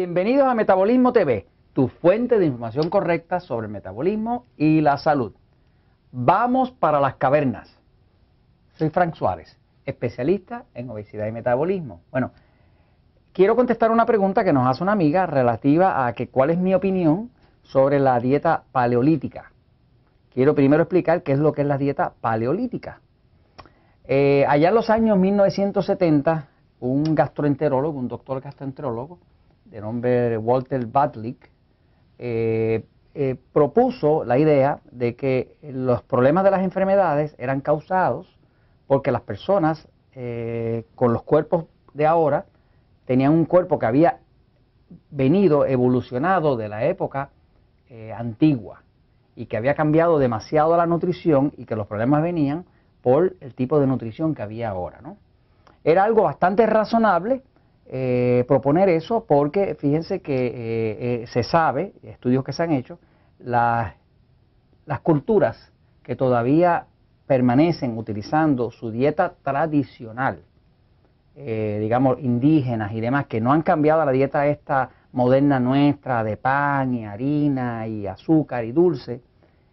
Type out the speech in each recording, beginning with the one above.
Bienvenidos a Metabolismo TV, tu fuente de información correcta sobre el metabolismo y la salud. Vamos para las cavernas. Soy Frank Suárez, especialista en obesidad y metabolismo. Bueno, quiero contestar una pregunta que nos hace una amiga relativa a que cuál es mi opinión sobre la dieta paleolítica. Quiero primero explicar qué es lo que es la dieta paleolítica. Eh, allá en los años 1970, un gastroenterólogo, un doctor gastroenterólogo, de nombre Walter Badlick, eh, eh, propuso la idea de que los problemas de las enfermedades eran causados porque las personas eh, con los cuerpos de ahora tenían un cuerpo que había venido evolucionado de la época antigua y que había cambiado demasiado la nutrición y que los problemas venían por el tipo de nutrición que había ahora. ¿no? Era algo bastante razonable eh, proponer eso porque fíjense que eh, eh, se sabe, estudios que se han hecho, las, las culturas que todavía permanecen utilizando su dieta tradicional, digamos indígenas y demás, que no han cambiado la dieta esta moderna nuestra de pan y harina y azúcar y dulce,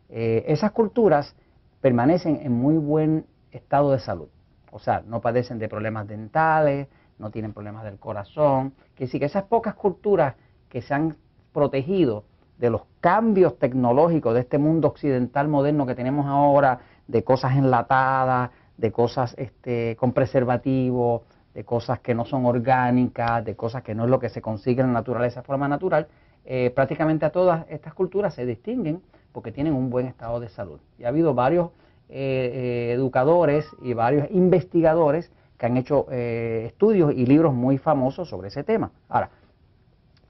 esas culturas permanecen en muy buen estado de salud. O sea, no padecen de problemas dentales, no tienen problemas del corazón. Que sí que esas pocas culturas que se han protegido de los cambios tecnológicos de este mundo occidental moderno que tenemos ahora, de cosas enlatadas, de cosas este, con preservativo, de cosas que no son orgánicas, de cosas que no es lo que se consigue en la naturaleza de forma natural, eh, prácticamente a todas estas culturas se distinguen porque tienen un buen estado de salud. Y ha habido varios eh, eh, educadores y varios investigadores que han hecho eh, estudios y libros muy famosos sobre ese tema. Ahora,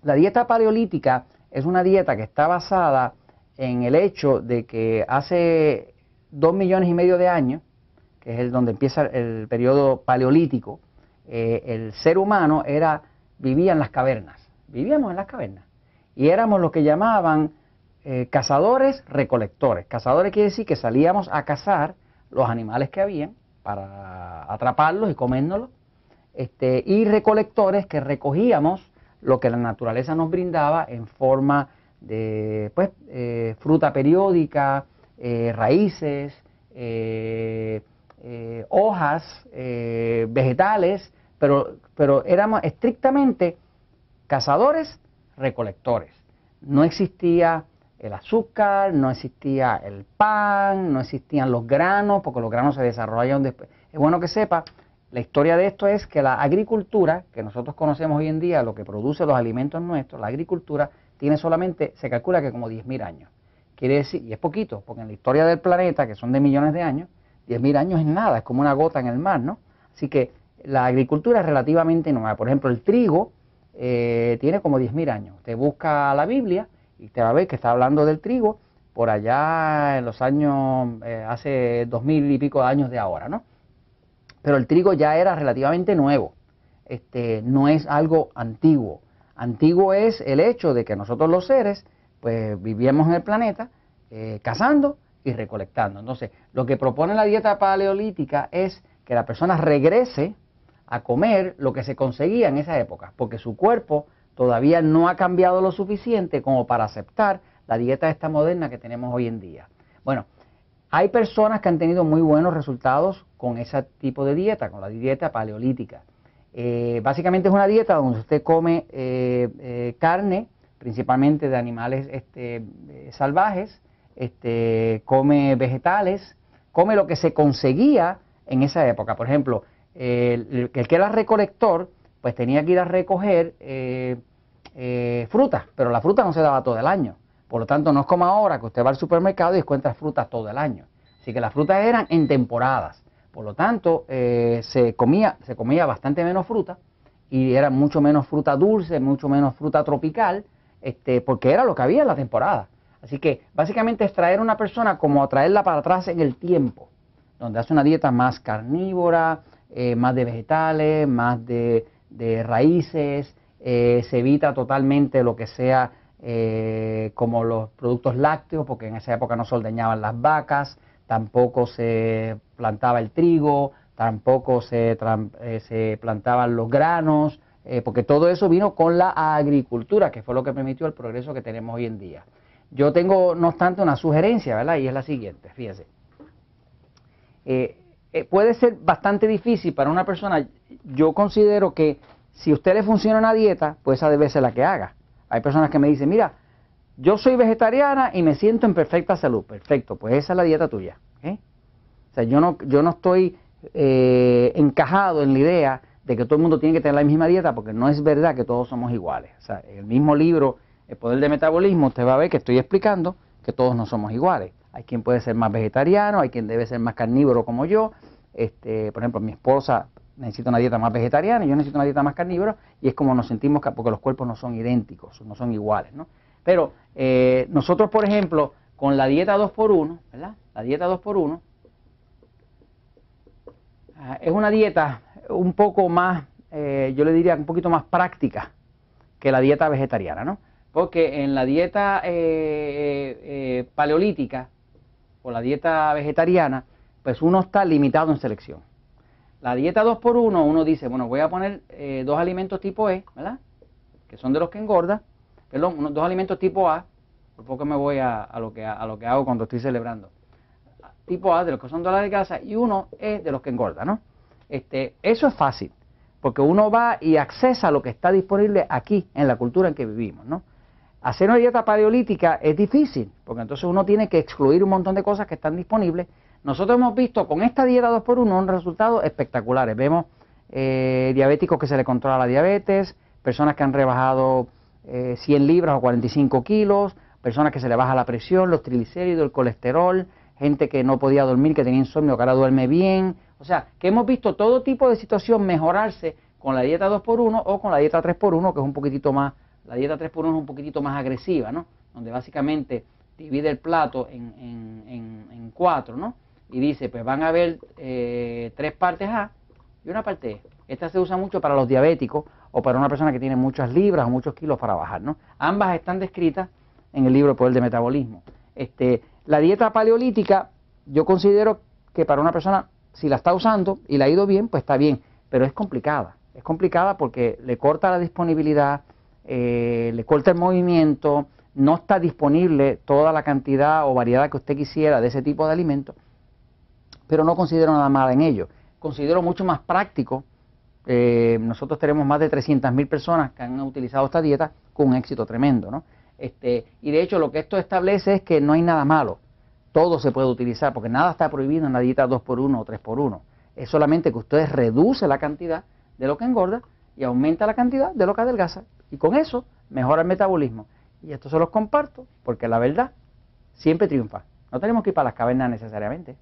la dieta paleolítica es una dieta que está basada en el hecho de que hace dos millones y medio de años, que es el donde empieza el periodo paleolítico, eh, el ser humano era vivía en las cavernas, vivíamos en las cavernas y éramos lo que llamaban eh, cazadores recolectores. Cazadores quiere decir que salíamos a cazar los animales que habían para atraparlos y comérnoslos, este, y recolectores que recogíamos lo que la naturaleza nos brindaba en forma de pues, eh, fruta periódica, eh, raíces, eh, hojas, vegetales, pero, pero éramos estrictamente cazadores, recolectores. No existía el azúcar, no existía el pan, no existían los granos, porque los granos se desarrollaron después. Es bueno que sepa, la historia de esto es que la agricultura, que nosotros conocemos hoy en día, lo que produce los alimentos nuestros, la agricultura tiene solamente, se calcula que como 10.000 años. Quiere decir, y es poquito, porque en la historia del planeta, que son de millones de años, 10.000 años es nada, es como una gota en el mar, ¿no? Así que la agricultura es relativamente nueva. Por ejemplo, el trigo eh, tiene como 10.000 años. Usted busca la Biblia y te va a ver que está hablando del trigo por allá en los años, eh, hace dos mil y pico de años de ahora, ¿no? Pero el trigo ya era relativamente nuevo, este, no es algo antiguo. Antiguo es el hecho de que nosotros los seres, pues vivíamos en el planeta eh, cazando y recolectando. Entonces, lo que propone la dieta paleolítica es que la persona regrese a comer lo que se conseguía en esa época, porque su cuerpo todavía no ha cambiado lo suficiente como para aceptar la dieta esta moderna que tenemos hoy en día. Bueno, hay personas que han tenido muy buenos resultados con ese tipo de dieta, con la dieta paleolítica. Eh, básicamente es una dieta donde usted come eh, eh, carne, principalmente de animales este, salvajes, este, come vegetales, come lo que se conseguía en esa época. Por ejemplo, el, el que era recolector pues tenía que ir a recoger eh, eh, frutas, pero la fruta no se daba todo el año. Por lo tanto, no es como ahora que usted va al supermercado y encuentra frutas todo el año. Así que las frutas eran en temporadas. Por lo tanto, eh, se, comía, se comía bastante menos fruta y era mucho menos fruta dulce, mucho menos fruta tropical, este, porque era lo que había en la temporada. Así que básicamente es traer a una persona como traerla para atrás en el tiempo, donde hace una dieta más carnívora, más de vegetales, más de de raíces, eh, se evita totalmente lo que sea eh, como los productos lácteos, porque en esa época no se ordeñaban las vacas, tampoco se plantaba el trigo, tampoco se, eh, se plantaban los granos, eh, porque todo eso vino con la agricultura, que fue lo que permitió el progreso que tenemos hoy en día. Yo tengo, no obstante, una sugerencia, ¿verdad? Y es la siguiente, fíjese. Eh, puede ser bastante difícil para una persona, yo considero que si a usted le funciona una dieta, pues esa debe ser la que haga. Hay personas que me dicen, mira, yo soy vegetariana y me siento en perfecta salud. Perfecto, pues esa es la dieta tuya. O sea, yo no, yo no estoy eh, encajado en la idea de que todo el mundo tiene que tener la misma dieta, porque no es verdad que todos somos iguales. O sea, en el mismo libro, El Poder de Metabolismo, usted va a ver que estoy explicando que todos no somos iguales. Hay quien puede ser más vegetariano, hay quien debe ser más carnívoro como yo. Este, por ejemplo, mi esposa necesita una dieta más vegetariana yo necesito una dieta más carnívora y es como nos sentimos porque los cuerpos no son idénticos, no son iguales, ¿no? Pero eh, nosotros, por ejemplo, con la dieta 2x1, ¿verdad? La dieta 2x1 ah, es una dieta un poco más, eh, yo le diría un poquito más práctica que la dieta vegetariana, ¿no? Porque en la dieta eh, paleolítica o la dieta vegetariana, pues uno está limitado en selección. La dieta 2x1, uno dice, bueno, voy a poner eh, dos alimentos tipo E, ¿verdad? Que son de los que engorda, perdón, dos alimentos tipo A, por poco me voy a, lo que, a lo que hago cuando estoy celebrando. Tipo A de los que son la de casa y uno E de los que engorda, ¿no? Este, eso es fácil, porque uno va y accesa a lo que está disponible aquí, en la cultura en que vivimos, ¿no? Hacer una dieta paleolítica es difícil, porque entonces uno tiene que excluir un montón de cosas que están disponibles nosotros hemos visto con esta dieta 2x1 un resultados espectaculares. Vemos eh, diabéticos que se le controla la diabetes, personas que han rebajado 100 eh, libras o 45 kilos, personas que se le baja la presión, los triglicéridos, el colesterol, gente que no podía dormir, que tenía insomnio, que ahora duerme bien. O sea, que hemos visto todo tipo de situación mejorarse con la dieta 2x1 o con la dieta 3x1, que es un poquitito más, la dieta 3x1 es un poquitito más agresiva, ¿no? Donde básicamente divide el plato en, en, en cuatro, ¿no? y dice, pues van a haber eh, tres partes A y una parte E. Esta se usa mucho para los diabéticos o para una persona que tiene muchas libras o muchos kilos para bajar, ¿no? Ambas están descritas en el libro El Poder de Metabolismo. Este, la dieta paleolítica, yo considero que para una persona, si la está usando y le ha ido bien, pues está bien, pero es complicada. Es complicada porque le corta la disponibilidad, eh, le corta el movimiento, no está disponible toda la cantidad o variedad que usted quisiera de ese tipo de alimentos pero no considero nada mal en ello. Considero mucho más práctico. Eh, nosotros tenemos más de 300.000 personas que han utilizado esta dieta con un éxito tremendo. ¿no? Este, y de hecho lo que esto establece es que no hay nada malo. Todo se puede utilizar porque nada está prohibido en la dieta 2x1 o 3x1. Es solamente que usted reduce la cantidad de lo que engorda y aumenta la cantidad de lo que adelgaza. Y con eso mejora el metabolismo. Y esto se los comparto porque la verdad siempre triunfa. No tenemos que ir para las cavernas necesariamente.